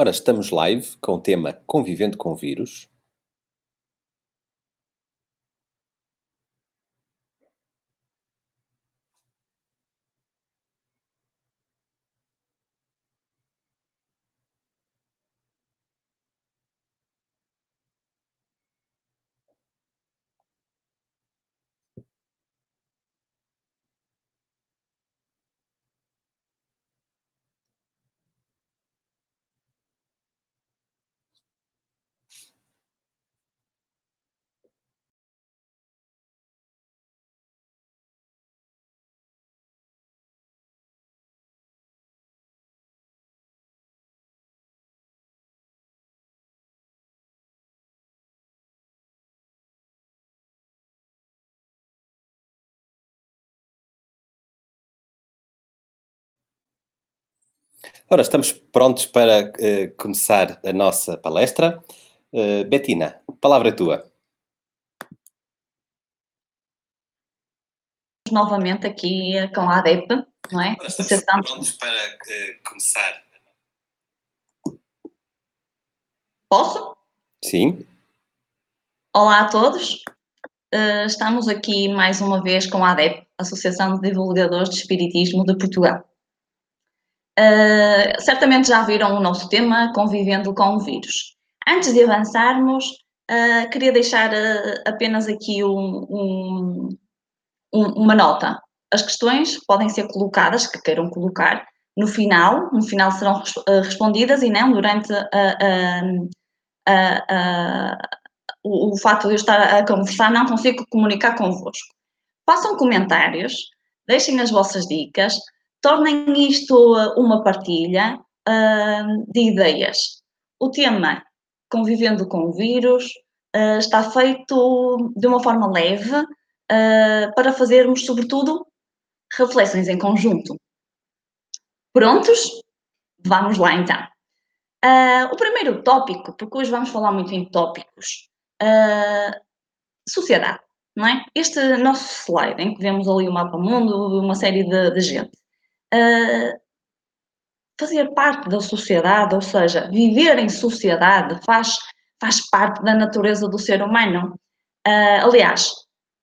Ora, estamos live com o tema Convivendo com Vírus. Ora, estamos prontos para uh, começar a nossa palestra. Uh, Betina, palavra é tua. Novamente aqui com a ADEP, não é? Ora, estamos prontos para uh, começar. Posso? Sim. Olá a todos. estamos aqui mais uma vez com a ADEP, Associação de Divulgadores de Espiritismo de Portugal. Uh, certamente já viram o nosso tema, convivendo com o vírus. Antes de avançarmos, uh, queria deixar uh, apenas aqui um, um, um, uma nota. As questões podem ser colocadas, que queiram colocar, no final, no final serão respondidas e não durante o, o facto de eu estar a conversar, não consigo comunicar convosco. Façam comentários, deixem as vossas dicas, tornem isto uma partilha uh, de ideias. O tema Convivendo com o Vírus uh, está feito de uma forma leve uh, para fazermos, sobretudo, reflexões em conjunto. Prontos? Vamos lá então. O primeiro tópico, porque hoje vamos falar muito em tópicos, sociedade, não é? Este nosso slide, em que vemos ali o mapa mundo, uma série de, de gente uh, fazer parte da sociedade, ou seja, viver em sociedade faz, faz parte da natureza do ser humano. Uh, aliás,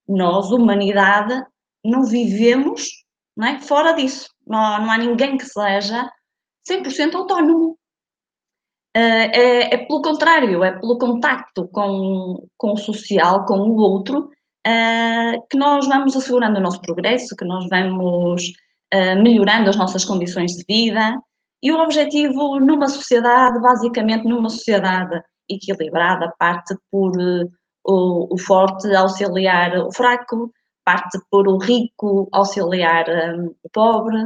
nós, humanidade, não vivemos não é, fora disso. Não, não há ninguém que seja 100% autónomo. Uh, é, é, pelo contrário, é pelo contacto com, com o social, com o outro, uh, que nós vamos assegurando o nosso progresso, que nós vamos uh, melhorando as nossas condições de vida. E o objetivo numa sociedade, basicamente numa sociedade equilibrada, parte por uh, o, o, forte auxiliar o fraco, parte por o rico auxiliar um, o pobre,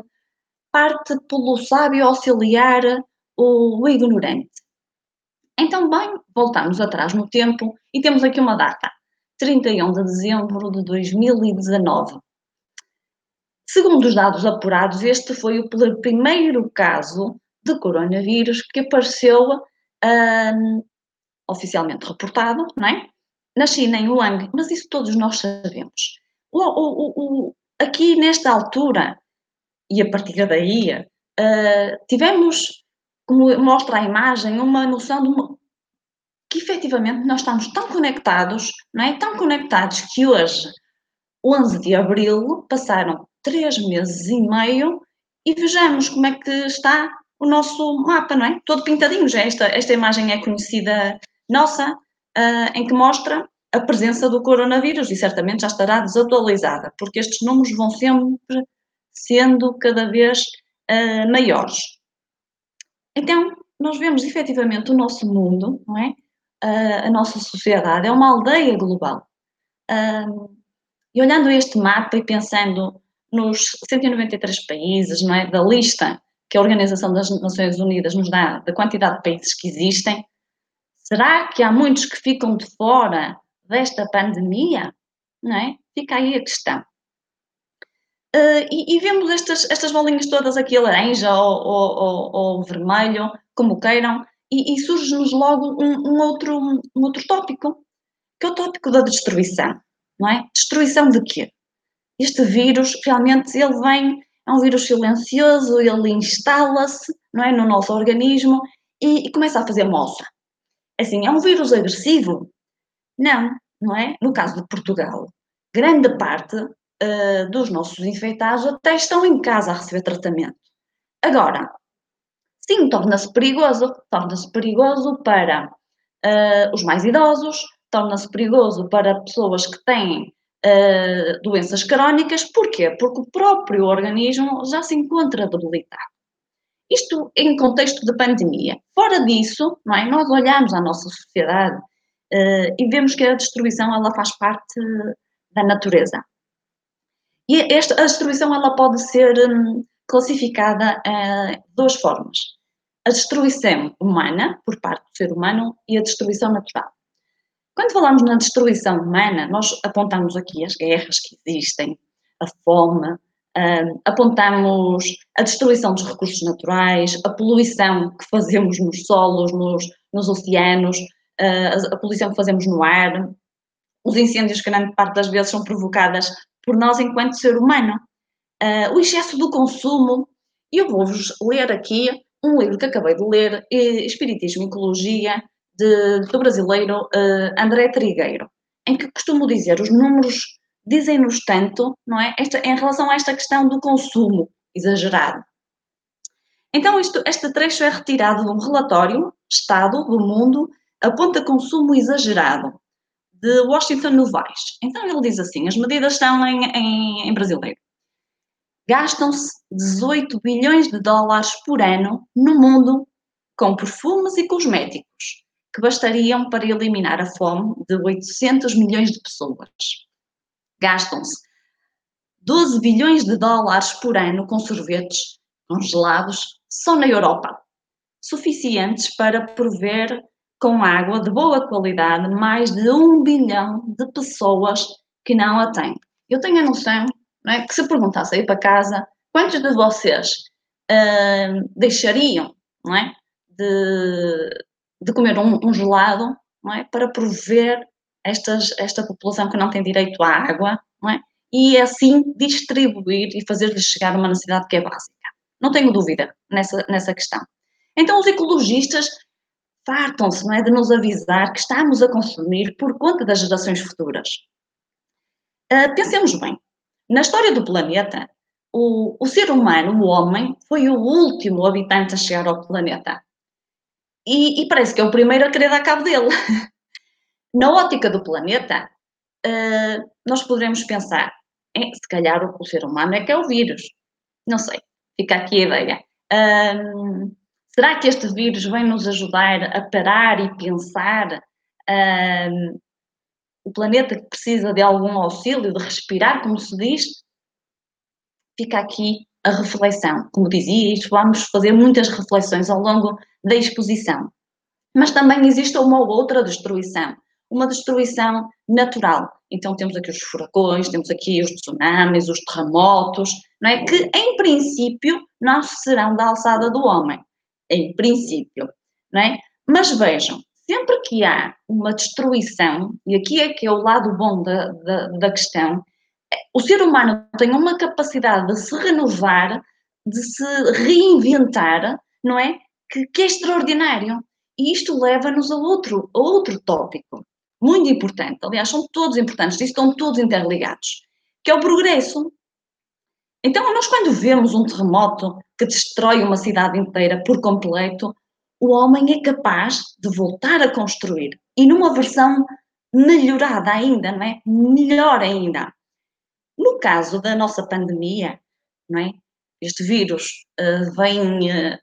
parte pelo sábio auxiliar o, o ignorante. Então, bem, voltamos atrás no tempo e temos aqui uma data, 31 de dezembro de 2019. Segundo os dados apurados, este foi o primeiro caso de coronavírus que apareceu um, oficialmente reportado, não é? Na China, em Wuhan, mas isso todos nós sabemos. O, o, o, aqui, nesta altura, e a partir daí, uh, tivemos, como mostra a imagem, uma noção de uma, que efetivamente nós estamos tão conectados, não é? Tão conectados que hoje, 11 de abril, passaram três meses e meio e vejamos como é que está o nosso mapa, não é? Todo pintadinho, já esta, esta imagem é conhecida nossa, uh, em que mostra a presença do coronavírus e certamente já estará desatualizada, porque estes números vão sempre sendo cada vez uh, maiores. Então, nós vemos efetivamente o nosso mundo, não é? Uh, a nossa sociedade é uma aldeia global. E olhando este mapa e pensando nos 193 países, não é, da lista que a Organização das Nações Unidas nos dá da quantidade de países que existem, será que há muitos que ficam de fora desta pandemia? Não é? Fica aí a questão. Uh, e, e, vemos estas, estas bolinhas todas aqui, laranja ou, ou, ou, ou vermelho, como queiram, e, e surge-nos logo um, um, outro, um outro tópico, que é o tópico da destruição, não é? Destruição de quê? este vírus realmente ele vem, é um vírus silencioso, ele instala-se não é, no nosso organismo e, e começa a fazer moça. Assim, é um vírus agressivo? Não, não é? No caso de Portugal, grande parte uh, dos nossos infectados até estão em casa a receber tratamento. Agora, sim, torna-se perigoso, torna-se perigoso para uh, os mais idosos, torna-se perigoso para pessoas que têm uh, doenças crónicas. Porquê? Porque o próprio organismo já se encontra debilitado. Isto em contexto de pandemia. Fora disso, não é? nós olhamos a nossa sociedade uh, e vemos que a destruição ela faz parte da natureza. E esta, a destruição ela pode ser um, classificada uh, duas formas. A destruição humana, por parte do ser humano, e a destruição natural. Quando falamos na destruição humana, nós apontamos aqui as guerras que existem, a fome, uh, apontamos a destruição dos recursos naturais, a poluição que fazemos nos solos, nos, nos oceanos, uh, a poluição que fazemos no ar, os incêndios que grande parte das vezes são provocadas por nós enquanto ser humano, uh, o excesso do consumo. Eu vou-vos ler aqui um livro que acabei de ler, Espiritismo e Ecologia, de, do brasileiro uh, André Trigueiro, em que costumo dizer os números dizem-nos tanto, não é? Esta, em relação a esta questão do consumo exagerado. Então, isto, este trecho é retirado de um relatório, Estado do Mundo, aponta consumo exagerado, de Washington Novaes. Então, ele diz assim: as medidas estão em, em, em brasileiro. Gastam-se 18 bilhões de dólares por ano no mundo com perfumes e cosméticos, que bastariam para eliminar a fome de 800 milhões de pessoas. Gastam-se 12 bilhões de dólares por ano com sorvetes congelados só na Europa, suficientes para prover com água de boa qualidade mais de um bilhão de pessoas que não a têm. Eu tenho a noção é, que se perguntasse aí para casa quantos de vocês uh, deixariam não é, de, de comer um, um gelado não é? para prover estas, esta população que não tem direito à água não é? e assim distribuir e fazer-lhes chegar uma necessidade que é básica. Não tenho dúvida nessa, nessa questão. Então, os ecologistas fartam-se não é, de nos avisar que estamos a consumir por conta das gerações futuras. Uh, pensemos bem, na história do planeta, o, o ser humano, o homem, foi o último habitante a chegar ao planeta. E, e, parece que é o primeiro a querer dar cabo dele. Na ótica do planeta, uh, nós poderemos pensar, é, se calhar o, o, ser humano é que é o vírus. Não sei, fica aqui a ideia. Uh, será que este vírus vem nos ajudar a parar e pensar uh, o planeta que precisa de algum auxílio, de respirar, como se diz? Fica aqui a reflexão. Como dizia, vamos fazer muitas reflexões ao longo da exposição. Mas também existe uma ou outra destruição, uma destruição natural. Então temos aqui os furacões, temos aqui os tsunamis, os terremotos, não é? que em princípio não serão da alçada do homem. Em princípio, não é? Mas vejam, sempre que há uma destruição, e aqui é que é o lado bom da, da, da questão, o ser humano tem uma capacidade de se renovar, de se reinventar, não é? Que, que é extraordinário. E isto leva-nos a outro, a outro tópico, muito importante. Aliás, são todos importantes, estão todos interligados, que é o progresso. Então, nós quando vemos um terremoto que destrói uma cidade inteira por completo, o homem é capaz de voltar a construir. E numa versão melhorada ainda, não é? Melhor ainda. No caso da nossa pandemia, não é? Este vírus uh, vem uh,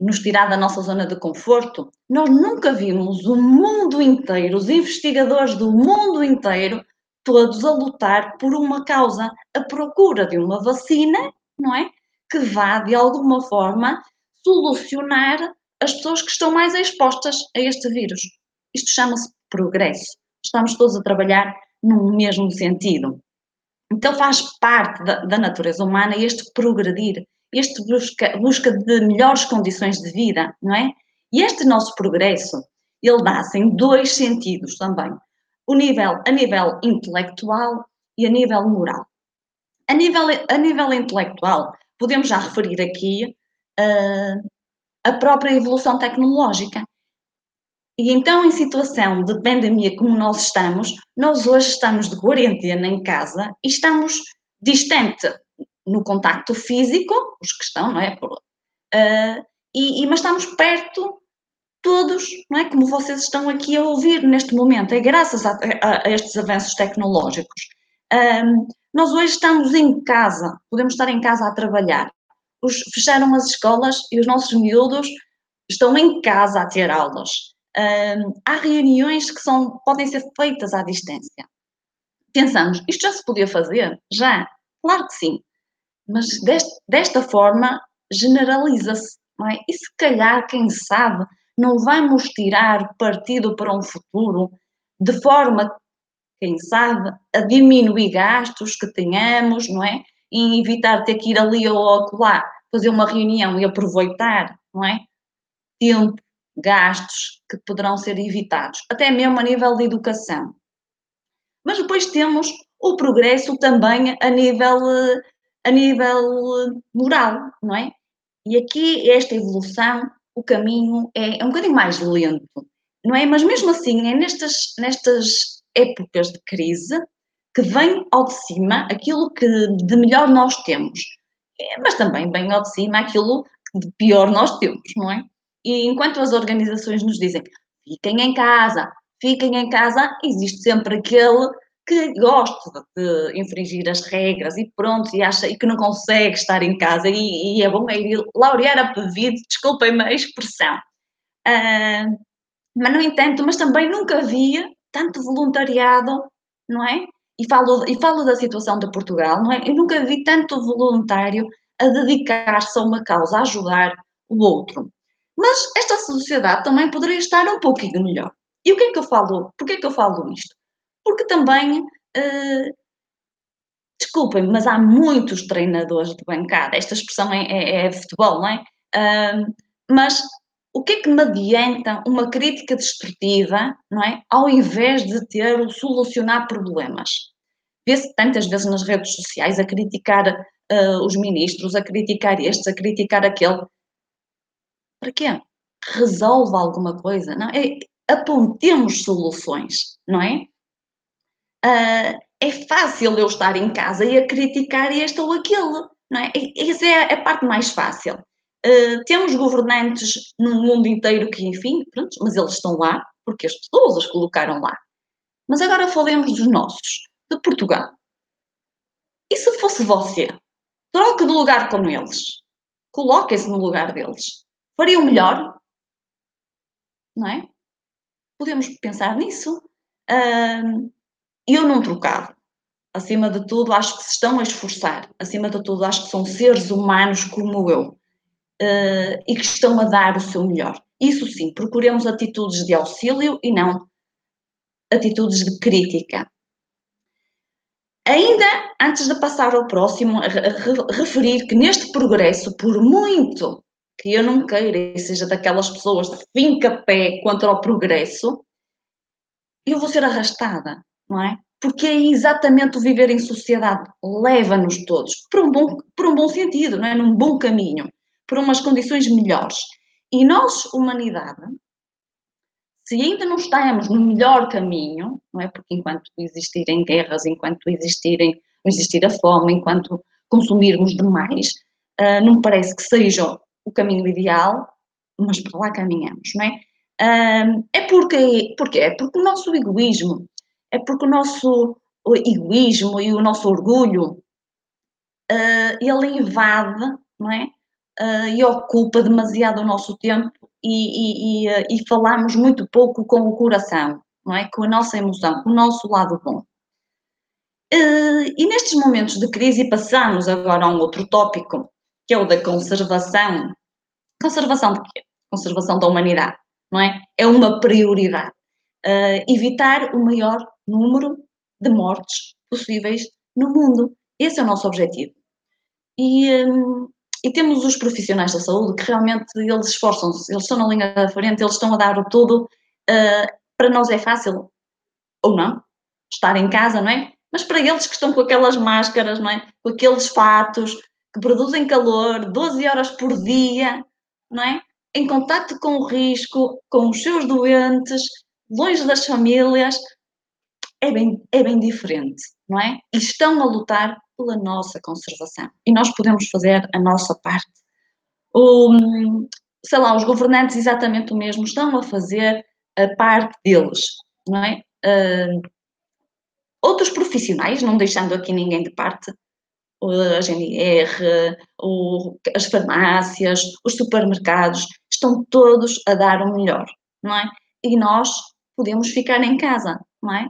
nos tirar da nossa zona de conforto. Nós nunca vimos o mundo inteiro, os investigadores do mundo inteiro, todos a lutar por uma causa, a procura de uma vacina, não é? Que vá, de alguma forma, solucionar as pessoas que estão mais expostas a este vírus. Isto chama-se progresso. Estamos todos a trabalhar no mesmo sentido. Então faz parte da, da natureza humana este progredir, este busca, busca de melhores condições de vida, não é? E este nosso progresso, ele dá-se em dois sentidos também. O nível, a nível intelectual e a nível moral. A nível, a nível intelectual, podemos já referir aqui uh, a própria evolução tecnológica. E então, em situação de pandemia como nós estamos, nós hoje estamos de quarentena em casa e estamos distante no contacto físico, os que estão, não é? Por, uh, e, e, mas estamos perto todos, não é? Como vocês estão aqui a ouvir neste momento, é graças a, a, a estes avanços tecnológicos. Um, nós hoje estamos em casa, podemos estar em casa a trabalhar. Os, fecharam as escolas e os nossos miúdos estão em casa a ter aulas. Um, há reuniões que são, podem ser feitas à distância. Pensamos, isto já se podia fazer? Já, claro que sim. Mas deste, desta forma generaliza-se, não é? E se calhar, quem sabe, não vamos tirar partido para um futuro de forma, quem sabe, a diminuir gastos que tenhamos, não é? E evitar ter que ir ali ou acolá, fazer uma reunião e aproveitar, não é? Tempo, gastos que poderão ser evitados, até mesmo a nível de educação. Mas depois temos o progresso também a nível, a nível moral, não é? E aqui esta evolução o caminho é, é um bocadinho mais lento, não é? Mas mesmo assim, é nestas, nestas épocas de crise que vem ao de cima aquilo que de melhor nós temos, é, mas também vem ao de cima aquilo que de pior nós temos, não é? E enquanto as organizações nos dizem fiquem em casa, fiquem em casa, existe sempre aquele que gosta de infringir as regras e pronto, e acha e que não consegue estar em casa e, e é bom ir laurear a pedido, desculpem-me a expressão. Uh, mas, no entanto, mas também nunca havia tanto voluntariado, não é? E falo, e falo da situação de Portugal, não é? Eu nunca vi tanto voluntário a dedicar-se a uma causa, a ajudar o outro. Mas esta sociedade também poderia estar um pouquinho melhor. E o que é que eu falo? Porquê é que eu falo isto? porque também, uh, desculpem, mas há muitos treinadores de bancada, esta expressão é, é, é futebol, não é? Uh, mas o que é que me adianta uma crítica destrutiva, não é? Ao invés de ter o solucionar problemas. Vê-se tantas vezes nas redes sociais a criticar uh, os ministros, a criticar estes, a criticar aquele. Para quê? Resolve alguma coisa, não é? Apontemos soluções, não é? uh, é fácil eu estar em casa e a criticar este ou aquele, não é? Essa é a parte mais fácil. Uh, temos governantes no mundo inteiro que, enfim, pronto, mas eles estão lá porque as pessoas os colocaram lá. Mas agora falemos dos nossos, de Portugal. E se fosse você? Troque de lugar com eles. Coloque-se no lugar deles. Faria o melhor? Não é? Podemos pensar nisso. Uh, eu não trocava. Acima de tudo, acho que se estão a esforçar. Acima de tudo, acho que são seres humanos como eu uh, e que estão a dar o seu melhor. Isso sim, procuremos atitudes de auxílio e não atitudes de crítica. Ainda antes de passar ao próximo, referir que neste progresso, por muito que eu não queira e seja daquelas pessoas de finca pé contra o progresso, eu vou ser arrastada não é? Porque é exatamente o viver em sociedade, leva-nos todos por um, bom, um bom sentido, não é? Num bom caminho, por umas condições melhores. E nós, humanidade, se ainda não estamos no melhor caminho, não é? Porque enquanto existirem guerras, enquanto existirem, existir a fome, enquanto consumirmos demais, uh, não parece que seja o caminho ideal, mas para lá caminhamos, não é? É porque, porque é porque o nosso egoísmo, é porque o nosso egoísmo e o nosso orgulho, uh, ele invade, não é? Uh, e ocupa demasiado o nosso tempo e, e, e, uh, e, falamos muito pouco com o coração, não é? Com a nossa emoção, com o nosso lado bom. e nestes momentos de crise passamos agora a um outro tópico, que é o da conservação. Conservação de quê? Conservação da humanidade, não é? É uma prioridade. evitar o maior número de mortes possíveis no mundo. Esse é o nosso objetivo. E, hum, e temos os profissionais da saúde que realmente eles esforçam-se, eles estão na linha da frente, eles estão a dar o tudo. Uh, para nós é fácil, ou não, estar em casa, não é? Mas para eles que estão com aquelas máscaras, não é? Com aqueles fatos que produzem calor 12 horas por dia, não é? em contato com o risco, com os seus doentes, longe das famílias, é bem, é bem diferente, não é? E estão a lutar pela nossa conservação. E nós podemos fazer a nossa parte. O, sei lá, os governantes exatamente o mesmo, estão a fazer a parte deles, não é? Uh, outros profissionais, não deixando aqui ninguém de parte, a GNR, o, as farmácias, os supermercados, estão todos a dar o melhor, não é? E nós podemos ficar em casa, não é?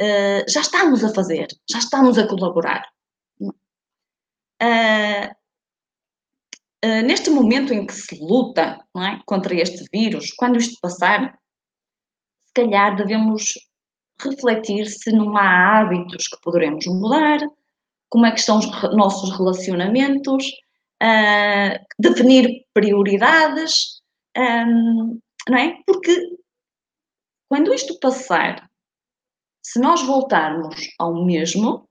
Uh, já estamos a fazer, já estamos a colaborar. Uh, uh, neste momento em que se luta é? contra este vírus, quando isto passar, se calhar devemos refletir se não há hábitos que poderemos mudar, como é que estão os nossos relacionamentos, uh, definir prioridades, um, não é? Porque quando isto passar, se nós voltarmos ao mesmo,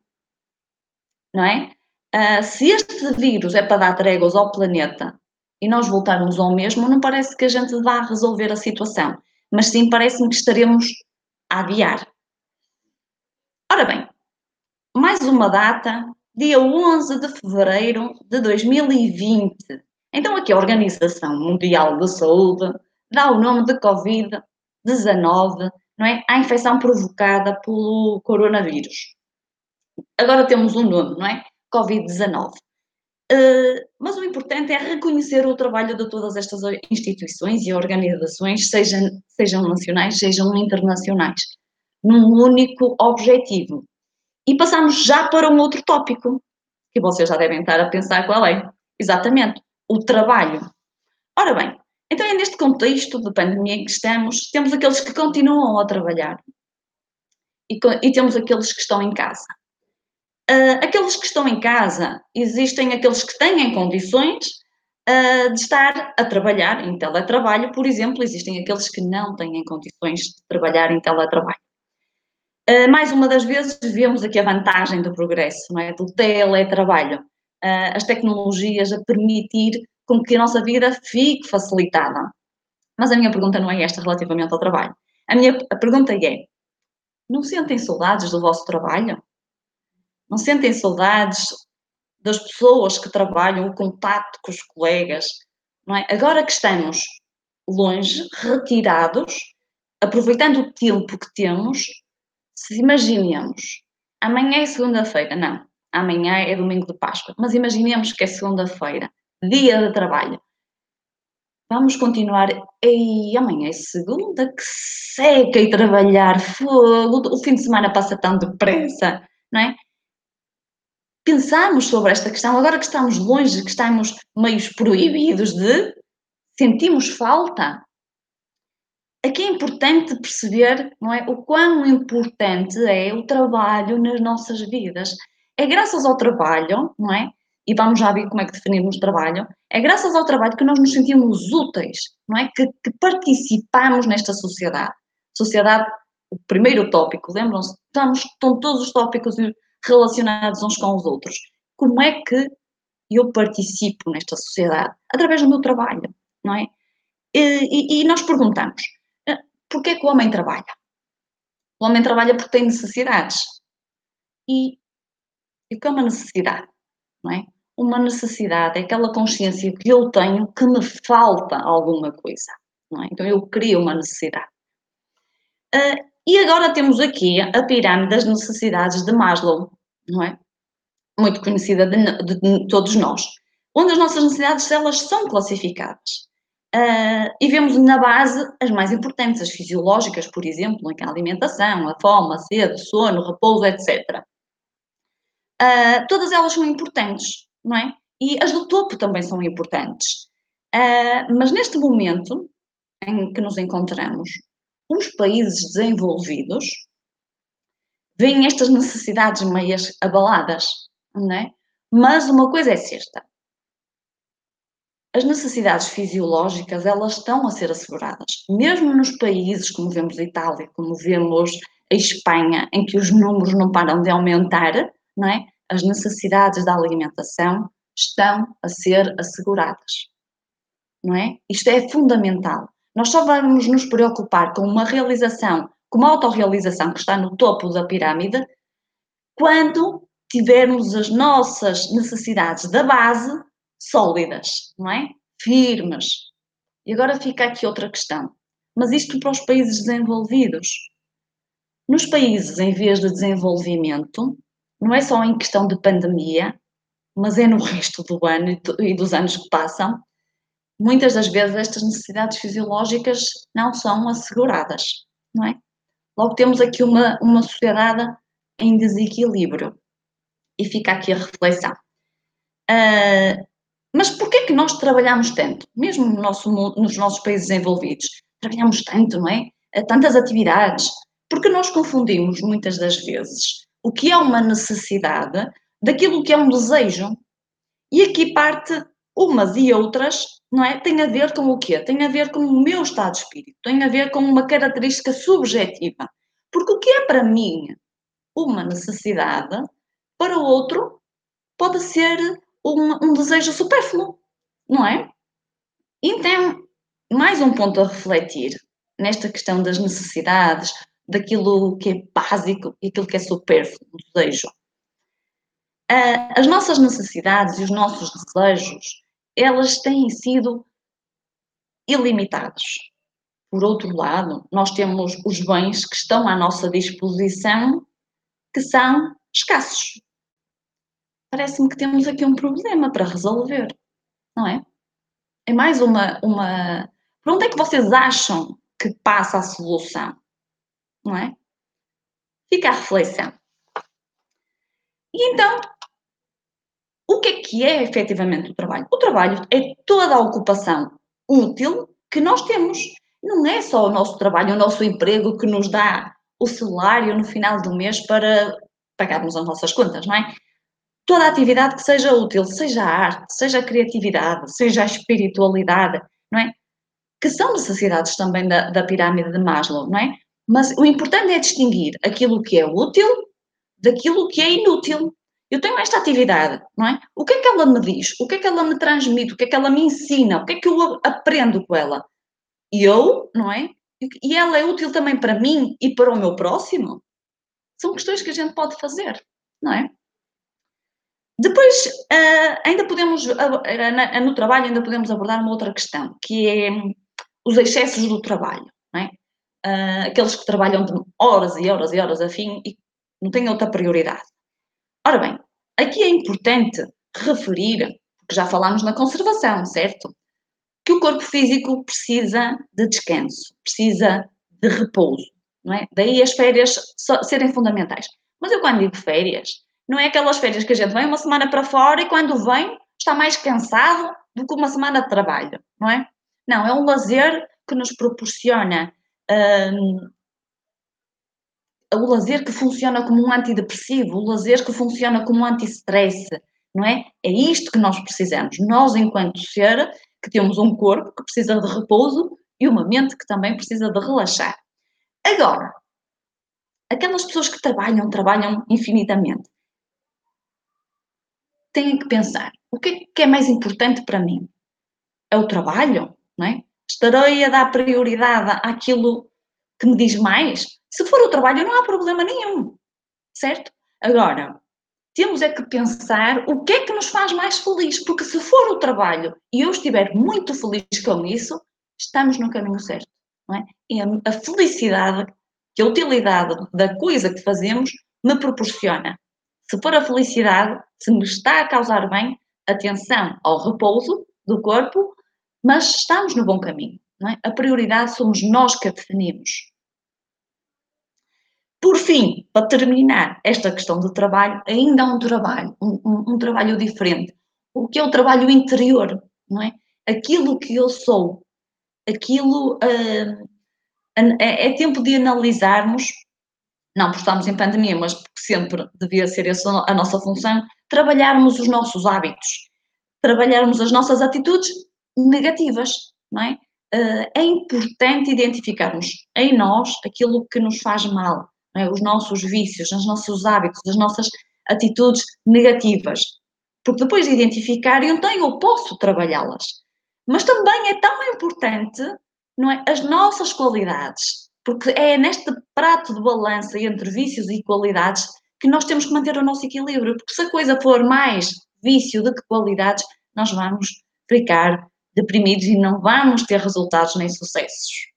não é? Uh, se este vírus é para dar tréguas ao planeta e nós voltarmos ao mesmo, não parece que a gente vá resolver a situação, mas sim parece-me que estaremos a adiar. Ora bem, mais uma data, dia 11 de fevereiro de 2020. Então, aqui a Organização Mundial de Saúde dá o nome de Covid-19, não é? À infecção provocada pelo coronavírus. Agora temos um nome, não é? Covid-19. Uh, mas o importante é reconhecer o trabalho de todas estas instituições e organizações, sejam, sejam nacionais, sejam internacionais num único objetivo. E passamos já para um outro tópico, que vocês já devem estar a pensar qual é. Exatamente, o trabalho. Ora bem, então é neste contexto de pandemia em que estamos, temos aqueles que continuam a trabalhar e, e temos aqueles que estão em casa. Uh, aqueles que estão em casa, existem aqueles que têm condições uh, de estar a trabalhar em teletrabalho, por exemplo, existem aqueles que não têm condições de trabalhar em teletrabalho. Uh, mais uma das vezes vemos aqui a vantagem do progresso, não é? do teletrabalho, uh, as tecnologias a permitir com que a nossa vida fique facilitada. Mas a minha pergunta não é esta relativamente ao trabalho. A minha a pergunta é: não sentem saudades do vosso trabalho? Não sentem saudades das pessoas que trabalham, o contato com os colegas? Não é? Agora que estamos longe, retirados, aproveitando o tempo que temos, se imaginemos, amanhã é segunda-feira, não, amanhã é domingo de Páscoa, mas imaginemos que é segunda-feira, dia de trabalho. Vamos continuar, e amanhã é segunda, que seca e trabalhar, fogo, o fim de semana passa tão depressa, não é? Pensamos sobre esta questão, agora que estamos longe, que estamos meios proibidos de, sentimos falta aqui é importante perceber não é, o quão importante é o trabalho nas nossas vidas. É graças ao trabalho, não é? E vamos já ver como é que definimos trabalho. É graças ao trabalho que nós nos sentimos úteis, não é? Que, que participamos nesta sociedade. Sociedade, o primeiro tópico, lembram-se? Estamos, estão todos os tópicos relacionados uns com os outros. Como é que eu participo nesta sociedade? Através do meu trabalho, não é? E, e, e nós perguntamos, Porquê que o homem trabalha? O homem trabalha porque tem necessidades. E, e que é uma necessidade? Não é? Uma necessidade é aquela consciência que eu tenho que me falta alguma coisa. Não é? Então eu crio uma necessidade. Uh, e agora temos aqui a pirâmide das necessidades de Maslow, não é? Muito conhecida de, de, de todos nós. Onde as nossas necessidades elas são classificadas. Uh, e vemos na base as mais importantes, as fisiológicas, por exemplo, a alimentação, a fome, a sede, sono, repouso, etc. Uh, ah, todas elas são importantes, não é? E as do topo também são importantes. Uh, mas neste momento em que nos encontramos, os países desenvolvidos veem estas necessidades meias abaladas, não é? Mas uma coisa é certa, as necessidades fisiológicas elas estão a ser asseguradas. Mesmo nos países como vemos a Itália, como vemos a Espanha, em que os números não param de aumentar, não é? as necessidades da alimentação estão a ser asseguradas. não é? Isto é fundamental. Nós só vamos nos preocupar com uma realização, com uma autorrealização que está no topo da pirâmide, quando tivermos as nossas necessidades da base sólidas, não é? Firmes. E agora fica aqui outra questão. Mas isto para os países desenvolvidos. Nos países em vez de desenvolvimento, não é só em questão de pandemia, mas é no resto do ano e dos anos que passam, muitas das vezes estas necessidades fisiológicas não são asseguradas, não é? Logo temos aqui uma, uma sociedade em desequilíbrio. E fica aqui a reflexão. Uh, mas porquê que nós trabalhamos tanto? Mesmo no nosso, nos nossos países desenvolvidos, trabalhamos tanto, não é? Tantas atividades. Porque nós confundimos muitas das vezes o que é uma necessidade daquilo que é um desejo. E aqui parte umas e outras, não é? Tem a ver com o quê? Tem a ver com o meu estado de espírito, tem a ver com uma característica subjetiva. Porque o que é para mim uma necessidade, para o outro pode ser um, um desejo supérfluo, não é? Então, mais um ponto a refletir nesta questão das necessidades, daquilo que é básico e aquilo que é supérfluo, o desejo. As nossas necessidades e os nossos desejos, elas têm sido ilimitados. Por outro lado, nós temos os bens que estão à nossa disposição que são escassos. Parece-me que temos aqui um problema para resolver, não é? É mais uma, uma. Por onde é que vocês acham que passa a solução? Não é? Fica a reflexão. E então, o que é que é efetivamente o trabalho? O trabalho é toda a ocupação útil que nós temos. Não é só o nosso trabalho, o nosso emprego que nos dá o salário no final do mês para pagarmos as nossas contas, não é? Toda a atividade que seja útil, seja a arte, seja a criatividade, seja a espiritualidade, não é? Que são necessidades também da, da pirâmide de Maslow, não é? Mas o importante é distinguir aquilo que é útil daquilo que é inútil. Eu tenho esta atividade, não é? O que é que ela me diz? O que é que ela me transmite? O que é que ela me ensina? O que é que eu aprendo com ela? E eu, não é? E ela é útil também para mim e para o meu próximo? São questões que a gente pode fazer, não é? Depois, uh, ainda podemos, uh, no trabalho, ainda podemos abordar uma outra questão, que é os excessos do trabalho, é? Uh, aqueles que trabalham de horas e horas e horas a fim e não têm outra prioridade. Ora bem, aqui é importante referir, porque já falámos na conservação, certo? que o corpo físico precisa de descanso, precisa de repouso, não é? Daí as férias serem fundamentais. Mas eu quando digo férias, não é aquelas férias que a gente vem uma semana para fora e quando vem está mais cansado do que uma semana de trabalho, não é? Não, é um lazer que nos proporciona hum, o lazer que funciona como um antidepressivo, o lazer que funciona como um anti-stress, não é? É isto que nós precisamos. Nós, enquanto ser, que temos um corpo que precisa de repouso e uma mente que também precisa de relaxar. Agora, aquelas pessoas que trabalham, trabalham infinitamente, têm que pensar: o que é, que é mais importante para mim? É o trabalho, não é? Estarei a dar prioridade àquilo que me diz mais? Se for o trabalho, não há problema nenhum, certo? Agora, temos é que pensar o que é que nos faz mais feliz, porque se for o trabalho e eu estiver muito feliz com isso, estamos no caminho certo, não é? E a, a felicidade, que a utilidade da coisa que fazemos me proporciona. Se for a felicidade, se me está a causar bem, atenção ao repouso do corpo, mas estamos no bom caminho. É? A prioridade somos nós que a definimos. Por fim, para terminar esta questão do trabalho, ainda há um trabalho, um, um, um trabalho diferente. O que é o trabalho interior, não é? Aquilo que eu sou, aquilo uh, é, é, tempo de analisarmos, não por estarmos em pandemia, mas porque sempre devia ser essa a nossa função, trabalharmos os nossos hábitos, trabalharmos as nossas atitudes negativas, não é? Uh, é importante identificarmos em nós aquilo que nos faz mal, é? os nossos vícios, os nossos hábitos, as nossas atitudes negativas. Porque depois de identificar, eu posso trabalhá-las. Mas também é tão importante, não é, as nossas qualidades, porque é neste prato de balança entre vícios e qualidades que nós temos que manter o nosso equilíbrio, porque se a coisa for mais vício do que qualidades, nós vamos ficar deprimidos e não vamos ter resultados nem sucessos.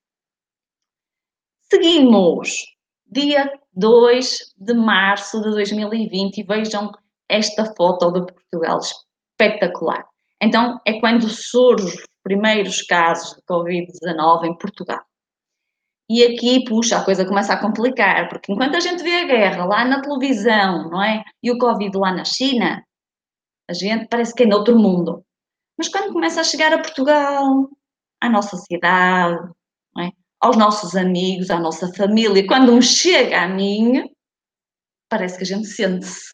Seguimos, dia 2 de março de 2020, e vejam esta foto de Portugal espetacular. Então, é quando surgem os primeiros casos de Covid-19 em Portugal. E aqui, puxa, a coisa começa a complicar, porque enquanto a gente vê a guerra lá na televisão, não é? E o Covid lá na China, a gente parece que é noutro mundo. Mas quando começa a chegar a Portugal, à nossa cidade, é? aos nossos amigos, à nossa família, quando um chega a mim, parece que a gente sente-se,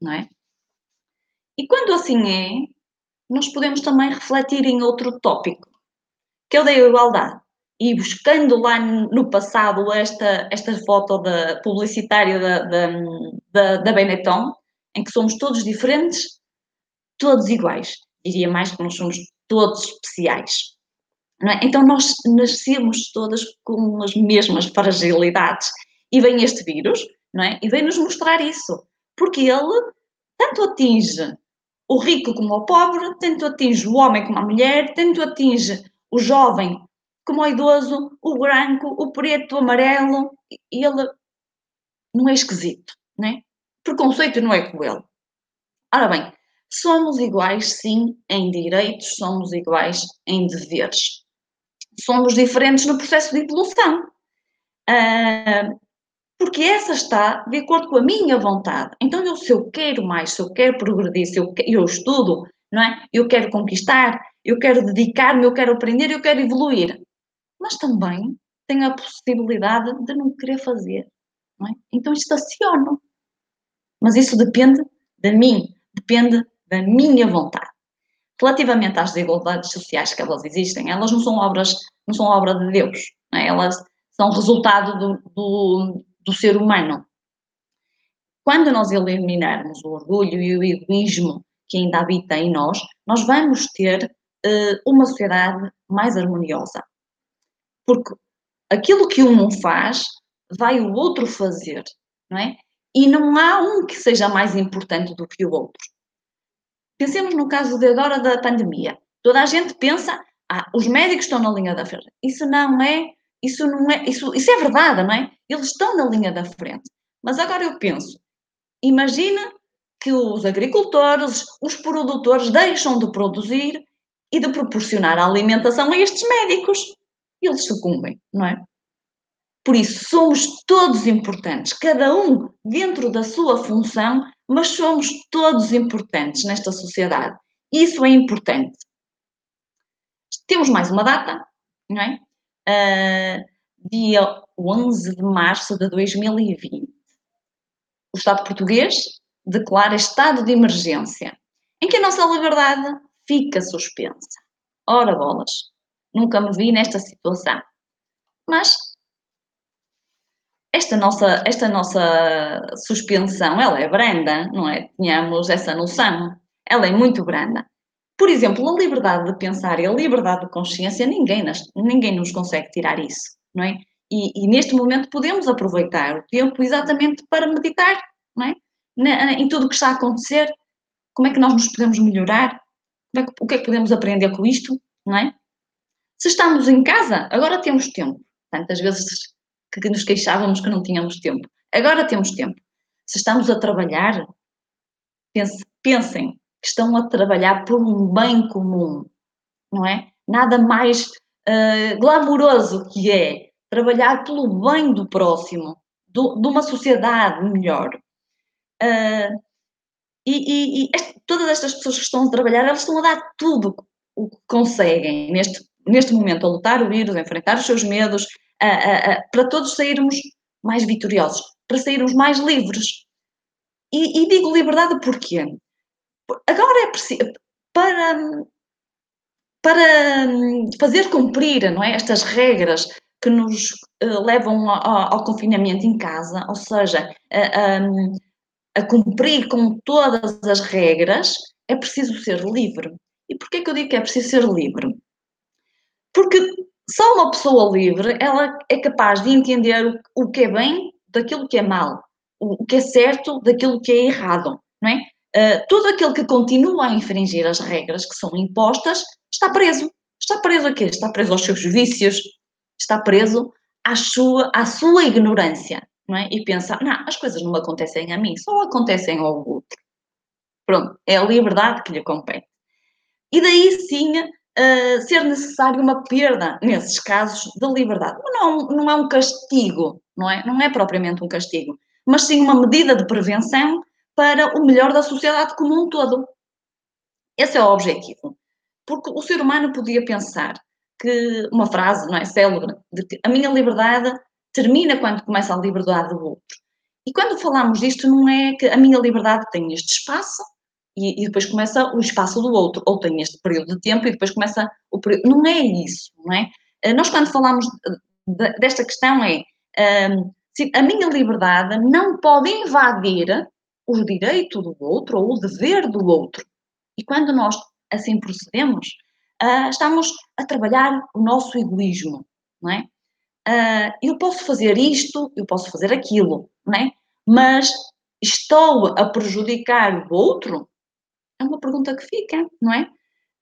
não é? E quando assim é, nós podemos também refletir em outro tópico, que é o da igualdade. E buscando lá no passado esta, esta foto da, publicitária da, da, da, Benetton, em que somos todos diferentes, todos iguais. Diria mais que nós somos todos especiais. É? Então nós nascemos todas com as mesmas fragilidades. E vem este vírus, é? E vem nos mostrar isso. Porque ele tanto atinge o rico como o pobre, tanto atinge o homem como a mulher, tanto atinge o jovem como o idoso, o branco, o preto, o amarelo. Ele não é esquisito, não é? Preconceito não é com ele. Ora bem, Somos iguais, sim, em direitos, somos iguais em deveres. Somos diferentes no processo de evolução. Uh, porque essa está de acordo com a minha vontade. Então, eu, se eu quero mais, se eu quero progredir, se eu, eu estudo, não é? Eu quero conquistar, eu quero dedicar-me, eu quero aprender, eu quero evoluir. Mas também tenho a possibilidade de não querer fazer, não é? Então estaciono. Mas isso depende de mim, depende da minha vontade. Relativamente às desigualdades sociais que elas existem, elas não são obras, não são obra de Deus, é? elas são resultado do, do, do ser humano. Quando nós eliminarmos o orgulho e o egoísmo que ainda habita em nós, nós vamos ter uh, uma sociedade mais harmoniosa. Porque aquilo que um faz, vai o outro fazer, não é? E não há um que seja mais importante do que o outro. Pensemos no caso de agora da pandemia. Toda a gente pensa, ah, os médicos estão na linha da frente. Isso não é, isso não é, isso, isso é verdade, não é? Eles estão na linha da frente. Mas agora eu penso, imagina que os agricultores, os produtores deixam de produzir e de proporcionar a alimentação a estes médicos. Eles sucumbem, não é? Por isso, somos todos importantes, cada um dentro da sua função, mas somos todos importantes nesta sociedade. Isso é importante. Temos mais uma data, não é? Uh, dia 11 de março de 2020. O Estado português declara estado de emergência, em que a nossa liberdade fica suspensa. Ora bolas, nunca me vi nesta situação. Mas esta nossa, esta nossa suspensão, ela é branda, não é? Tínhamos essa noção. Ela é muito branda. Por exemplo, a liberdade de pensar e a liberdade de consciência, ninguém, ninguém nos consegue tirar isso, não é? E, e, neste momento podemos aproveitar o tempo exatamente para meditar, não é? Na, em tudo o que está a acontecer, como é que nós nos podemos melhorar, é que, o que é que podemos aprender com isto, não é? Se estamos em casa, agora temos tempo. Tantas vezes que nos queixávamos que não tínhamos tempo. Agora temos tempo. Se estamos a trabalhar, pensem que estão a trabalhar por um bem comum, não é? Nada mais uh, glamouroso que é trabalhar pelo bem do próximo, do, de uma sociedade melhor. Uh, e, e, e este, todas estas pessoas que estão a trabalhar, elas estão a dar tudo o que conseguem neste, neste momento, a lutar o vírus, a enfrentar os seus medos, para todos sairmos mais vitoriosos, para sairmos mais livres. E, e digo liberdade porquê? Agora é preciso, para, para fazer cumprir não é, estas regras que nos uh, levam ao, ao, confinamento em casa, ou seja, a, a, a, cumprir com todas as regras, é preciso ser livre. E porquê que eu digo que é preciso ser livre? Porque só uma pessoa livre, ela é capaz de entender o que é bem daquilo que é mal, o que é certo daquilo que é errado, não é? Uh, todo aquele que continua a infringir as regras que são impostas está preso. Está preso a quê? Está preso aos seus vícios, está preso à sua, à sua ignorância, não é? E pensa, não, as coisas não acontecem a mim, só acontecem ao outro. Pronto, é a liberdade que lhe compete. E daí sim uh, ser necessário uma perda, nesses casos, de liberdade. Não, não é um castigo, não é? Não é propriamente um castigo, mas sim uma medida de prevenção para o melhor da sociedade como um todo. Esse é o objetivo. Porque o ser humano podia pensar que uma frase, não é, célebre, de que a minha liberdade termina quando começa a liberdade do outro. E quando falamos disto, não é que a minha liberdade tem este espaço e, e, depois começa o espaço do outro, ou tem este período de tempo e depois começa o período. Não é isso, não é? Eh, nós, quando falamos de, desta questão, é um, a minha liberdade não pode invadir o direito do outro ou o dever do outro. E quando nós assim procedemos, uh, estamos a trabalhar o nosso egoísmo, não é? Uh, eu posso fazer isto, eu posso fazer aquilo, não é? Mas estou a prejudicar o outro? É uma pergunta que fica, não é?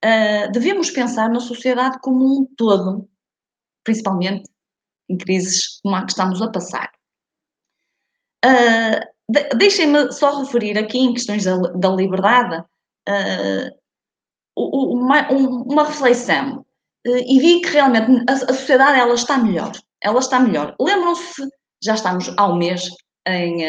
Uh, devemos pensar na sociedade como um todo, principalmente em crises como a que estamos a passar. Uh, de, Deixem-me só referir aqui em questões da, da liberdade uh, uma, uma, reflexão e vi que realmente a, a, sociedade ela está melhor. Ela está melhor. Lembram-se, já estamos há um mês em,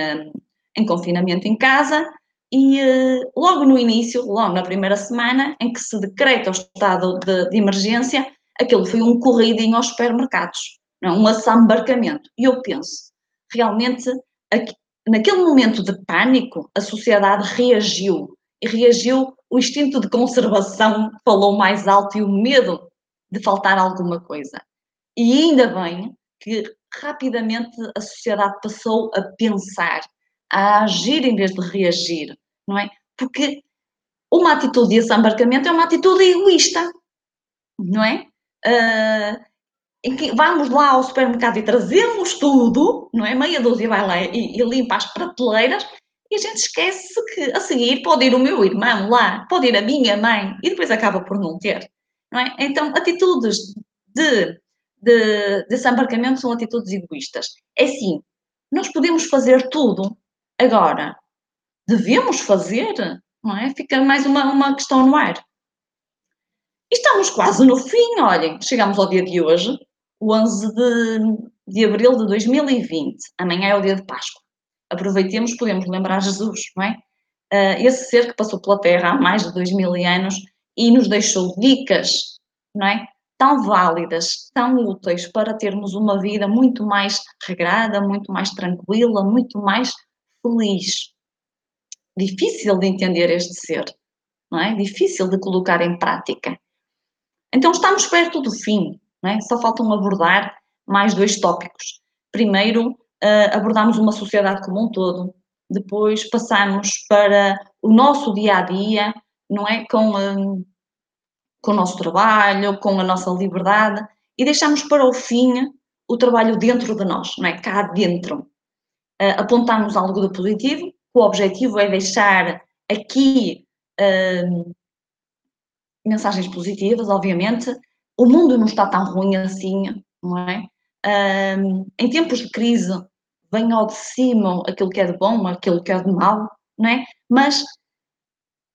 em confinamento em casa e uh, logo no início, logo na primeira semana, em que se decreta o estado de, de emergência, aquilo foi um corridinho aos supermercados, é? um assambarcamento. E eu penso, realmente, aqui, naquele momento de pânico, a sociedade reagiu. E reagiu, o instinto de conservação falou mais alto e o medo de faltar alguma coisa. E ainda bem que rapidamente a sociedade passou a pensar, a agir em vez de reagir não é? Porque uma atitude de desembarcamento é uma atitude egoísta, não é? Uh, em que vamos lá ao supermercado e trazemos tudo, não é? Meia dúzia vai lá e, e limpa as prateleiras e a gente esquece que a seguir pode ir o meu irmão lá, pode ir a minha mãe e depois acaba por não ter, não é? Então, atitudes de, de, de desembarcamento são atitudes egoístas. É assim, nós podemos fazer tudo. Agora, devemos fazer, não é? Fica mais uma, uma questão no ar. E estamos quase no fim, olhem, chegamos ao dia de hoje, o 11 de, de abril de 2020. Amanhã é o dia de Páscoa. Aproveitemos, podemos lembrar Jesus, não é? Uh, esse ser que passou pela Terra há mais de dois mil anos e nos deixou dicas, não é? Tão válidas, tão úteis para termos uma vida muito mais regrada, muito mais tranquila, muito mais feliz difícil de entender este ser, não é? Difícil de colocar em prática. Então estamos perto do fim, não é? Só faltam abordar mais dois tópicos. Primeiro, uh, abordamos uma sociedade como um todo, depois passamos para o nosso dia a dia, não é? Com, um, com o nosso trabalho, com a nossa liberdade e deixamos para o fim o trabalho dentro de nós, não é? Cá dentro. Uh, apontamos algo de positivo, o objetivo é deixar aqui uh, mensagens positivas, obviamente. O mundo não está tão ruim assim, não é? Uh, em tempos de crise, vem ao de cima aquilo que é de bom, aquilo que é de mau, não é? Mas,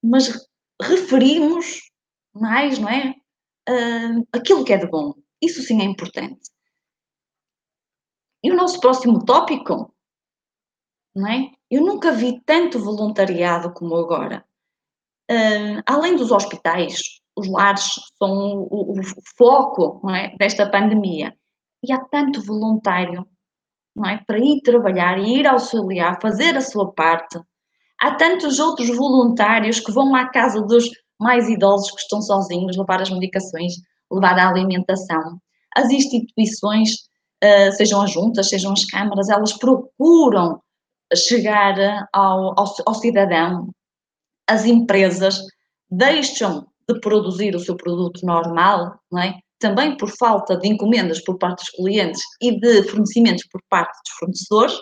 mas referimos mais, não é? Uh, aquilo que é de bom. Isso sim é importante. E o nosso próximo tópico não é? Eu nunca vi tanto voluntariado como agora. Uh, além dos hospitais, os lares são o, o, o foco é? desta pandemia. E há tanto voluntário não é? para ir trabalhar, ir auxiliar, fazer a sua parte. Há tantos outros voluntários que vão à casa dos mais idosos que estão sozinhos, levar as medicações, levar a alimentação. As instituições, uh, sejam as juntas, sejam as câmaras, elas procuram chegar ao, ao, ao cidadão, as empresas deixam de produzir o seu produto normal, não é? também por falta de encomendas por parte dos clientes e de fornecimentos por parte dos fornecedores,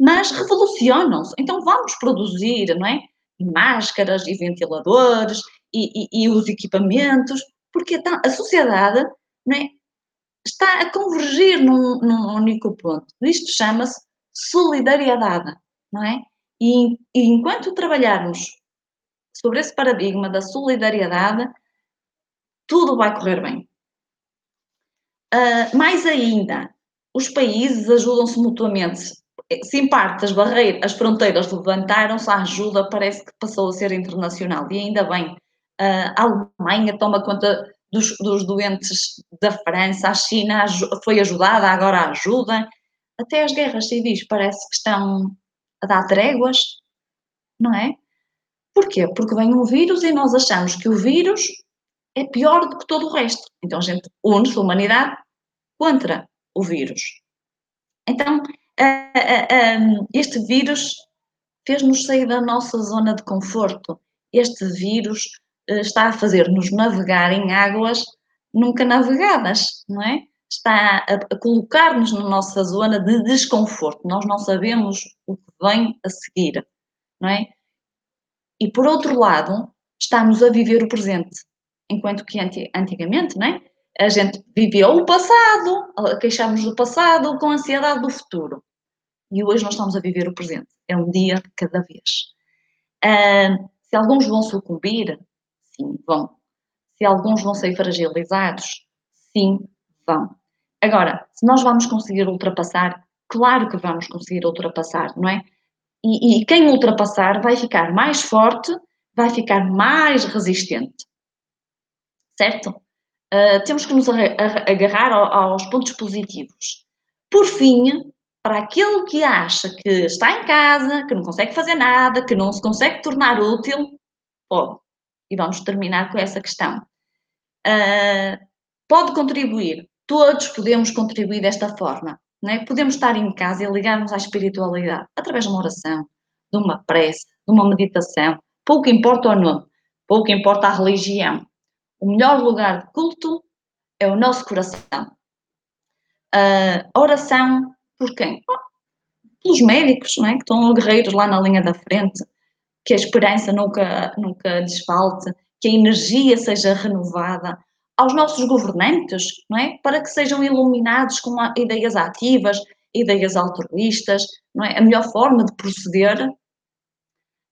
mas revolucionam-se. Então vamos produzir, não é? Máscaras e ventiladores e, e, e os equipamentos, porque a sociedade não é? está a convergir num, num único ponto. Isto chama-se solidariedade, não é? E, e enquanto trabalharmos sobre esse paradigma da solidariedade, tudo vai correr bem. Uh, mais ainda, os países ajudam-se mutuamente. Se em parte as barreiras, as fronteiras levantaram-se, a ajuda parece que passou a ser internacional. E ainda bem, a Alemanha toma conta dos, dos, doentes da França, a China foi ajudada, agora ajuda. Até as guerras civis parece que estão a dar tréguas, não é? Porquê? Porque vem um vírus e nós achamos que o vírus é pior do que todo o resto. Então a gente une-se a humanidade contra o vírus. Então, este vírus fez-nos sair da nossa zona de conforto. Este vírus eh, está a fazer-nos navegar em águas nunca navegadas, não é? Está a, colocar-nos na nossa zona de desconforto. Nós não sabemos o que vem a seguir, não é? E por outro lado, estamos a viver o presente, enquanto que antigamente, não é? A gente vivia o passado, queixámos do passado com ansiedade do futuro. E hoje nós estamos a viver o presente. É um dia cada vez. Uh, se alguns vão sucumbir, sim, vão. Se alguns vão ser fragilizados, sim, Agora, se nós vamos conseguir ultrapassar, claro que vamos conseguir ultrapassar, não é? E, e quem ultrapassar vai ficar mais forte, vai ficar mais resistente. Certo? Uh, temos que nos agarrar aos pontos positivos. Por fim, para aquele que acha que está em casa, que não consegue fazer nada, que não se consegue tornar útil, pode. E vamos terminar com essa questão. Uh, pode contribuir. Todos podemos contribuir desta forma. É? Podemos estar em casa e ligarmos à espiritualidade através de uma oração, de uma prece, de uma meditação. Pouco importa o nome, pouco importa a religião. O melhor lugar de culto é o nosso coração. Uh, oração por quem? pelos médicos, não é? que estão guerreiros lá na linha da frente, que a esperança nunca, nunca lhes falte, que a energia seja renovada, aos nossos governantes, não é? Para que sejam iluminados com ideias ativas, ideias altruístas, não é? A melhor forma de proceder.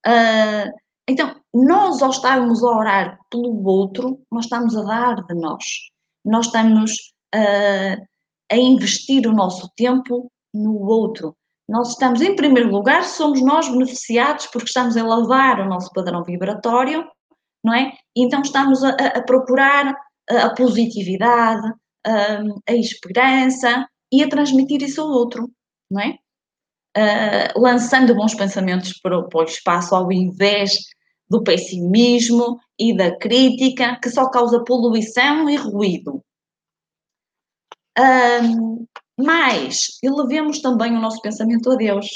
Uh, então, nós ao estarmos a orar pelo outro, nós estamos a dar de nós. Nós estamos uh, a investir o nosso tempo no outro. Nós estamos, em primeiro lugar, somos nós beneficiados porque estamos a elevar o nosso padrão vibratório, não é? Então estamos a, a procurar a positividade, a, esperança e a transmitir isso ao outro, não é? Uh, lançando bons pensamentos para o, para o espaço ao invés do pessimismo e da crítica que só causa poluição e ruído. Um, mas elevemos também o nosso pensamento a Deus,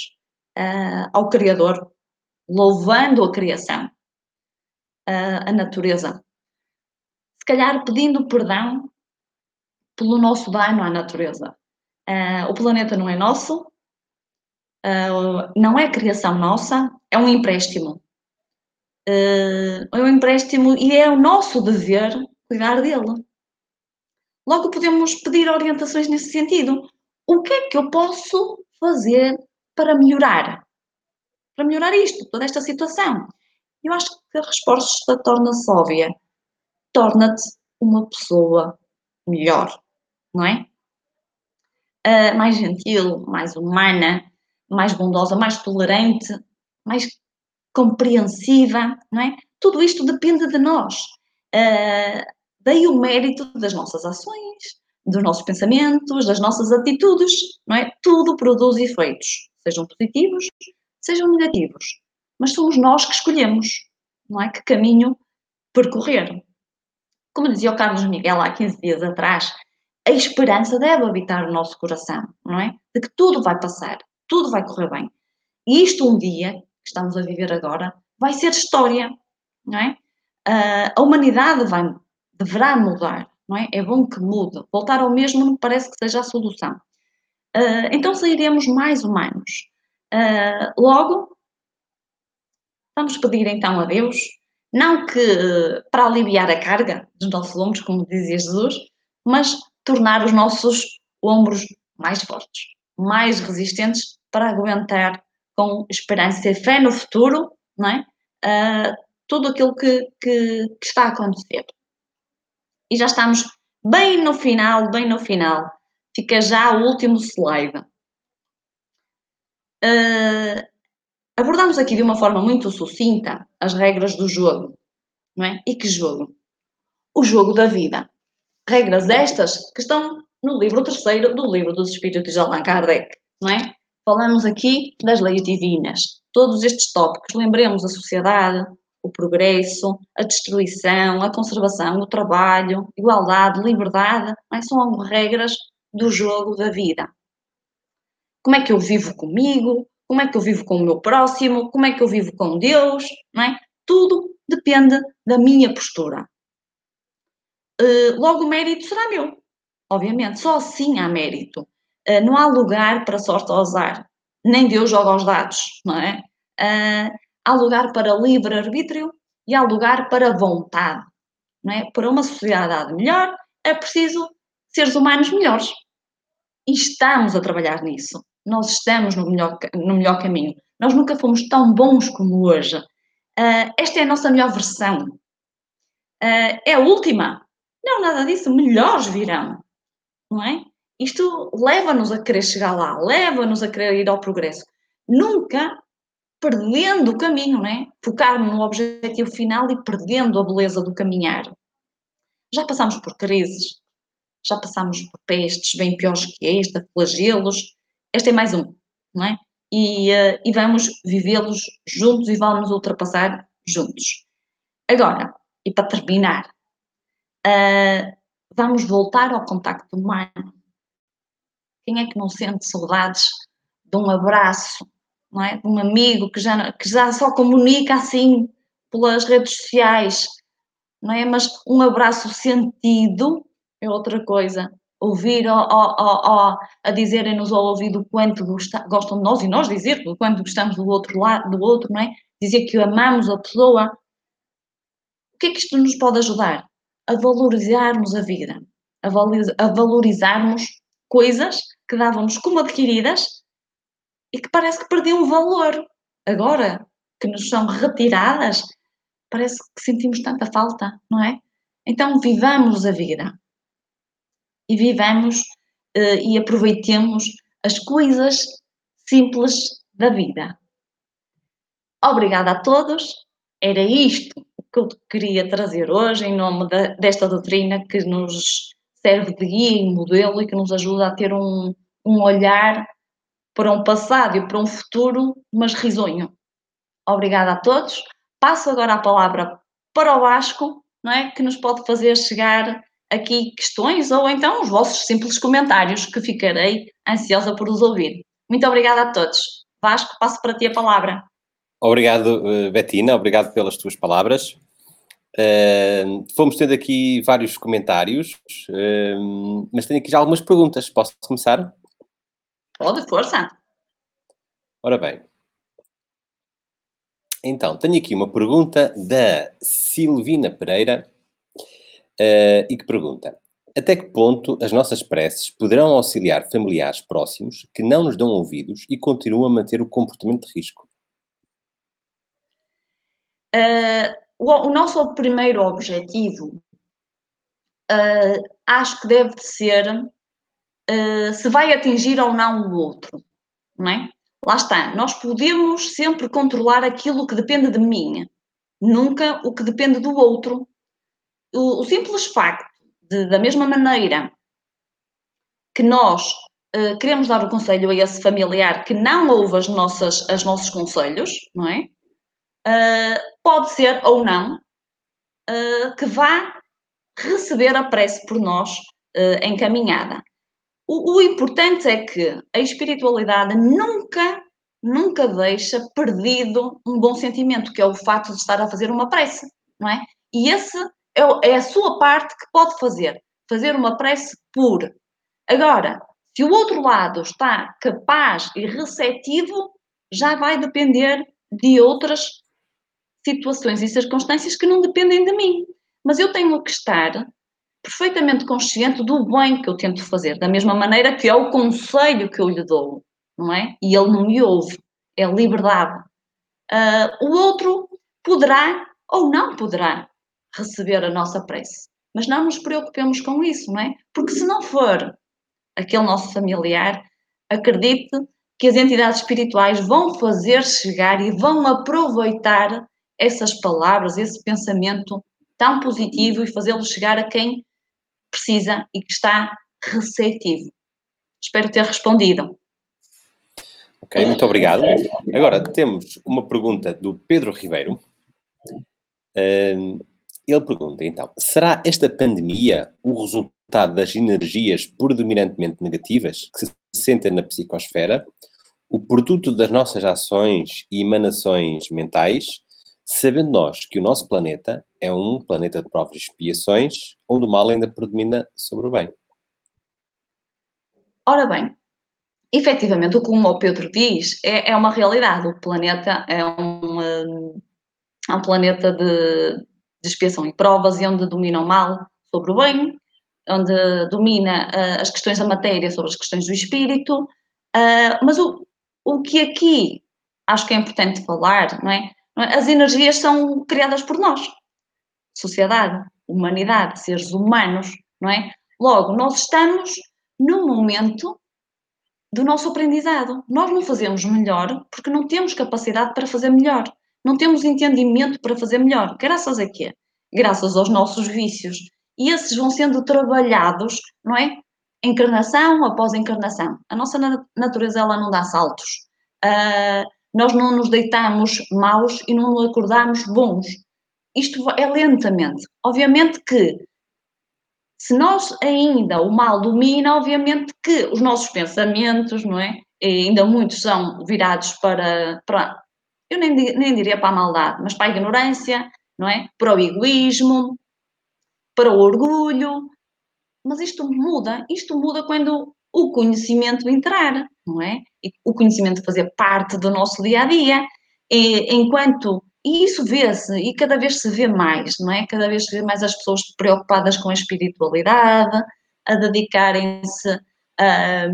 uh, ao Criador, louvando a criação, uh, a natureza, calhar pedindo perdão pelo nosso dano à natureza. Uh, o planeta não é nosso, uh, não é criação nossa, é um empréstimo. Uh, é um empréstimo e é o nosso dever cuidar dele. Logo podemos pedir orientações nesse sentido. O que é que eu posso fazer para melhorar? Para melhorar isto, toda esta situação? Eu acho que a resposta torna-se óbvia torna-te uma pessoa melhor, não é? Uh, mais gentil, mais humana, mais bondosa, mais tolerante, mais compreensiva, não é? Tudo isto depende de nós. Uh, daí o mérito das nossas ações, dos nossos pensamentos, das nossas atitudes, não é? Tudo produz efeitos, sejam positivos, sejam negativos. Mas somos nós que escolhemos, não é? Que caminho percorrer como dizia o Carlos Miguel há 15 dias atrás, a esperança deve habitar o nosso coração, não é? De que tudo vai passar, tudo vai correr bem. E isto um dia, que estamos a viver agora, vai ser história, não é? Uh, a humanidade vai, deverá mudar, não é? É bom que mude. Voltar ao mesmo não parece que seja a solução. Uh, então sairemos mais humanos. Uh, logo, vamos pedir então a Deus, não que para aliviar a carga dos nossos ombros, como dizia Jesus, mas tornar os nossos ombros mais fortes, mais resistentes para aguentar com esperança e fé no futuro, não é? Uh, tudo aquilo que, que, que está a acontecer. E já estamos bem no final, bem no final. Fica já o último slide. Uh, abordamos aqui de uma forma muito sucinta as regras do jogo, não é? E que jogo? O jogo da vida. Regras estas que estão no livro terceiro do livro dos Espíritos de Allan Kardec, não é? Falamos aqui das leis divinas. Todos estes tópicos, lembremos a sociedade, o progresso, a destruição, a conservação, o trabalho, igualdade, liberdade, é? são regras do jogo da vida. Como é que eu vivo comigo? Como é que eu vivo com o meu próximo? Como é que eu vivo com Deus? Não é? Tudo depende da minha postura. Uh, logo, o mérito será meu, obviamente. Só assim há mérito. Uh, não há lugar para sorte ao azar. Nem Deus joga os dados, não é? Uh, há lugar para livre-arbítrio e há lugar para vontade. Não é? Para uma sociedade melhor é preciso seres humanos melhores. E estamos a trabalhar nisso. Nós estamos no melhor, no melhor caminho. Nós nunca fomos tão bons como hoje. Uh, esta é a nossa melhor versão. Uh, é a última. Não, nada disso. Melhores virão. Não é? Isto leva-nos a querer chegar lá, leva-nos a querer ir ao progresso. Nunca perdendo o caminho, né? Focar-me no objetivo final e perdendo a beleza do caminhar. Já passamos por crises, já passamos por pestes bem piores que esta, flagelos. Este é mais um, não é? E, uh, e vamos vivê-los juntos e vamos ultrapassar juntos. Agora, e para terminar, uh, vamos voltar ao contacto humano. Quem é que não sente saudades de um abraço, não é? um amigo que já, que já só comunica assim pelas redes sociais, não é? Mas um abraço sentido é outra coisa. Ouvir a dizerem-nos ao ouvido quanto gostam de nós e nós dizer o quanto gostamos do outro lado, do outro, não é? Dizer que amamos a pessoa. O que é que isto nos pode ajudar? A valorizarmos a vida, a valorizarmos coisas que dávamos como adquiridas e que parece que perdiam valor. Agora que nos são retiradas, parece que sentimos tanta falta, não é? Então vivamos a vida e vivamos uh, e aproveitemos as coisas simples da vida. Obrigada a todos. Era isto que eu queria trazer hoje em nome de, desta doutrina que nos serve de guia e modelo e que nos ajuda a ter um, um olhar para um passado e para um futuro, mas risonho. Obrigada a todos. Passo agora a palavra para o Vasco, não é? Que nos pode fazer chegar aqui questões ou então os vossos simples comentários, que ficarei ansiosa por os ouvir. Muito obrigada a todos. Vasco, passo para ti a palavra. Obrigado, eh, Betina, obrigado pelas tuas palavras. Uh, fomos tendo aqui vários comentários, uh, mas tenho aqui já algumas perguntas. Posso começar? Pode, força. Ora bem. Então, tenho aqui uma pergunta da Silvina Pereira uh, e que pergunta: Até que ponto as nossas preces poderão auxiliar familiares próximos que não nos dão ouvidos e continuam a manter o comportamento de risco? Uh, o, o, nosso primeiro objetivo uh, acho que deve ser uh, se vai atingir ou não o outro, não é? Lá está, nós podemos sempre controlar aquilo que depende de mim, nunca o que depende do outro. O, o simples facto de, da mesma maneira que nós uh, queremos dar o conselho a esse familiar que não ouve as nossas, as nossos conselhos, não é? Uh, pode ser ou não uh, que vá receber a prece por nós encaminhada. O, o importante é que a espiritualidade nunca, nunca deixa perdido um bom sentimento, que é o fato de estar a fazer uma prece, não é? E esse é, é a sua parte que pode fazer. fazer uma prece por. Agora, se o outro lado está capaz e receptivo, já vai depender de outras situações e circunstâncias que não dependem de mim. Mas eu tenho que estar perfeitamente consciente do bem que eu tento fazer, da mesma maneira que é o conselho que eu lhe dou, não é? E ele não me ouve, é liberdade. Uh, o outro poderá ou não poderá receber a nossa prece, mas não nos preocupemos com isso, não é? Porque se não for aquele nosso familiar, acredite que as entidades espirituais vão fazer chegar e vão aproveitar essas palavras, esse pensamento tão positivo e fazê-lo chegar a quem precisa e que está receptivo. Espero ter respondido. Ok, muito obrigado. Agora temos uma pergunta do Pedro Ribeiro. Ele pergunta então: será esta pandemia o resultado das energias predominantemente negativas que se sentem na psicosfera, o produto das nossas ações e emanações mentais, sabendo nós que o nosso planeta é um planeta de provas e expiações, onde o mal ainda predomina sobre o bem? Ora bem, efetivamente, como o Pedro diz, é, é uma realidade. O planeta é um, é um planeta de, de expiação e provas e onde domina o mal sobre o bem, onde domina uh, as questões da matéria sobre as questões do espírito. Uh, mas o, o que aqui acho que é importante falar, não é? é? As energias são criadas por nós, sociedade, humanidade, seres humanos, não é? Logo, nós estamos no momento do nosso aprendizado. Nós não fazemos melhor porque não temos capacidade para fazer melhor. Não temos entendimento para fazer melhor. Graças a quê? Graças aos nossos vícios. E esses vão sendo trabalhados, não é? Encarnação após encarnação. A nossa natureza, ela não dá saltos. Uh, nós não nos deitamos maus e não nos acordamos bons. Isto é lentamente. Obviamente que se nós ainda o mal domina, obviamente que os nossos pensamentos, não é? E ainda muitos são virados para, para eu nem, nem diria para a maldade, mas para a ignorância, não é? Para o egoísmo, para o orgulho. Mas isto muda, isto muda quando o conhecimento entrar, não é? E o conhecimento fazer parte do nosso dia a dia. E, enquanto e isso vê-se, e cada vez se vê mais, não é? Cada vez se vê mais as pessoas preocupadas com a espiritualidade, a dedicarem-se a,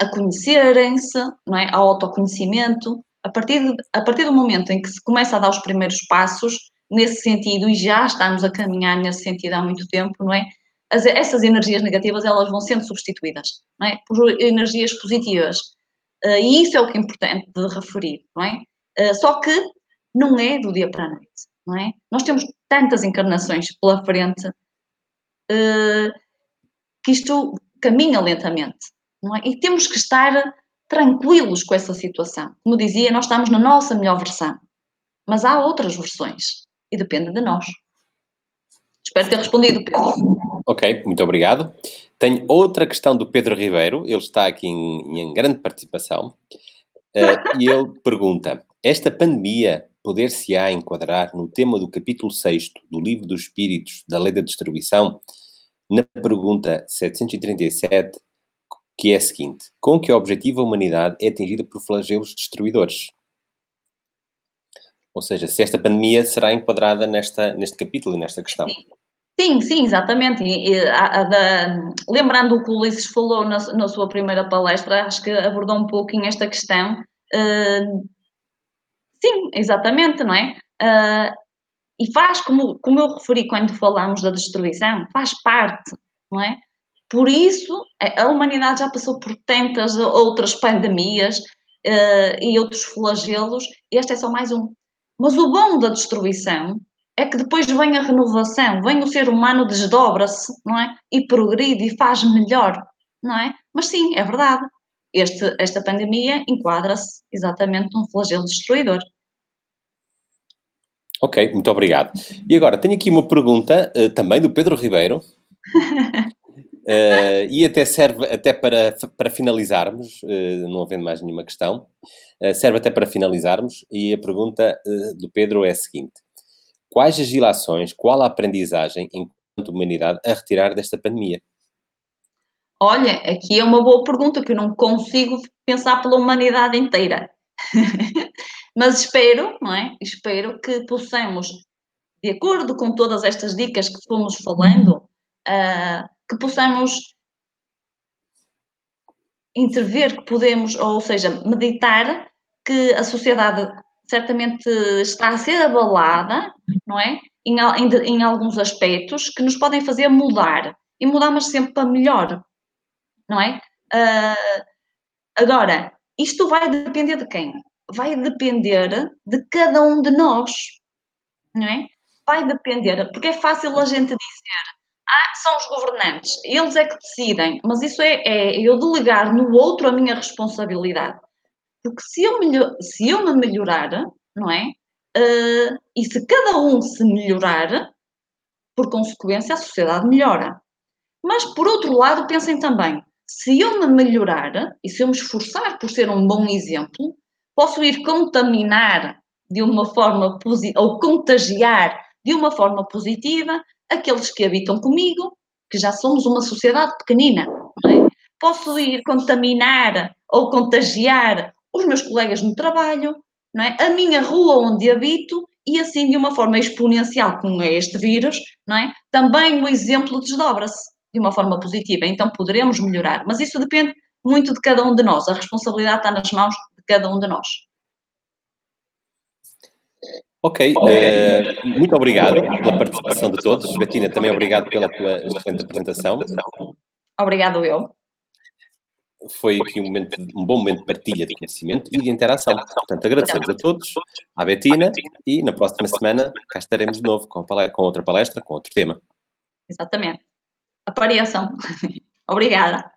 a conhecerem-se, não é? Ao autoconhecimento. A partir, de, a partir do momento em que se começa a dar os primeiros passos nesse sentido, e já estamos a caminhar nesse sentido há muito tempo, não é? As, essas energias negativas, elas vão sendo substituídas, não é? Por energias positivas. Uh, e isso é o que é importante de referir, não é? Uh, só que não é do dia para a noite, não é? Nós temos tantas encarnações pela frente uh, que isto caminha lentamente, não é? E temos que estar tranquilos com essa situação. Como dizia, nós estamos na nossa melhor versão, mas há outras versões e depende de nós. Espero ter respondido, Pedro. Ok, muito obrigado. Tenho outra questão do Pedro Ribeiro, ele está aqui em, em grande participação, uh, e ele pergunta: Esta pandemia poder-se-á enquadrar no tema do capítulo 6 do Livro dos Espíritos da Lei da Distribuição, na pergunta 737, que é a seguinte: Com que objetivo a humanidade é atingida por flagelos destruidores? Ou seja, se esta pandemia será enquadrada nesta, neste capítulo e nesta questão. Sim, sim, exatamente. E, e, a, a da, lembrando o que o Ulisses falou na, na, sua primeira palestra, acho que abordou um pouquinho esta questão. Uh, Sim, exatamente, não é? Uh, e faz, como, como eu referi quando falamos da destruição, faz parte, não é? Por isso, a humanidade já passou por tantas outras pandemias uh, e outros flagelos, este é só mais um. Mas o bom da destruição é que depois vem a renovação, vem o ser humano, desdobra-se, não é? E progride e faz melhor, não é? Mas sim, é verdade, este, esta pandemia enquadra-se exatamente num flagelo destruidor. Ok, muito obrigado. E agora, tenho aqui uma pergunta uh, também do Pedro Ribeiro. Uh, e até serve até para, para finalizarmos, uh, não havendo mais nenhuma questão, uh, serve até para finalizarmos, e a pergunta do Pedro é a seguinte: Quais as ilações, qual a aprendizagem humanidade a retirar desta pandemia? Olha, aqui é uma boa pergunta que eu não consigo pensar pela humanidade inteira. Mas espero, não é? Espero que possamos, de acordo com todas estas dicas que fomos falando, uh, que possamos intervir, que podemos, ou seja, meditar que a sociedade certamente está a ser abalada, não é? Em, em, em alguns aspectos que nos podem fazer mudar. E mudar, mas sempre para melhor não é? Uh, agora, isto vai depender de quem? Vai depender de cada um de nós, não é? Vai depender, porque é fácil a gente dizer, ah, são os governantes, eles é que decidem, mas isso é, é eu delegar no outro a minha responsabilidade. Porque se eu, se eu me melhorar, não é? Uh, e se cada um se melhorar, por consequência, a sociedade melhora. Mas, por outro lado, pensem também: se eu me melhorar e se eu me esforçar por ser um bom exemplo, posso ir contaminar de uma forma ou contagiar de uma forma positiva aqueles que habitam comigo, que já somos uma sociedade pequenina. É? Posso ir contaminar ou contagiar os meus colegas no trabalho, não é? a minha rua onde habito e assim de uma forma exponencial com este vírus, não é? também o exemplo desdobra-se de uma forma positiva, então poderemos melhorar. Mas isso depende muito de cada um de nós, a responsabilidade está nas mãos de cada um de nós. Ok, uh, muito obrigado pela participação de todos. Betina, também obrigado pela tua excelente apresentação. Obrigado eu. Foi aqui um, momento, um bom momento de partilha de conhecimento e de interação. Portanto, agradecemos a todos, à Betina, e na próxima semana cá estaremos de novo com, com outra palestra, com outro tema. Exatamente apareçam. Obrigada.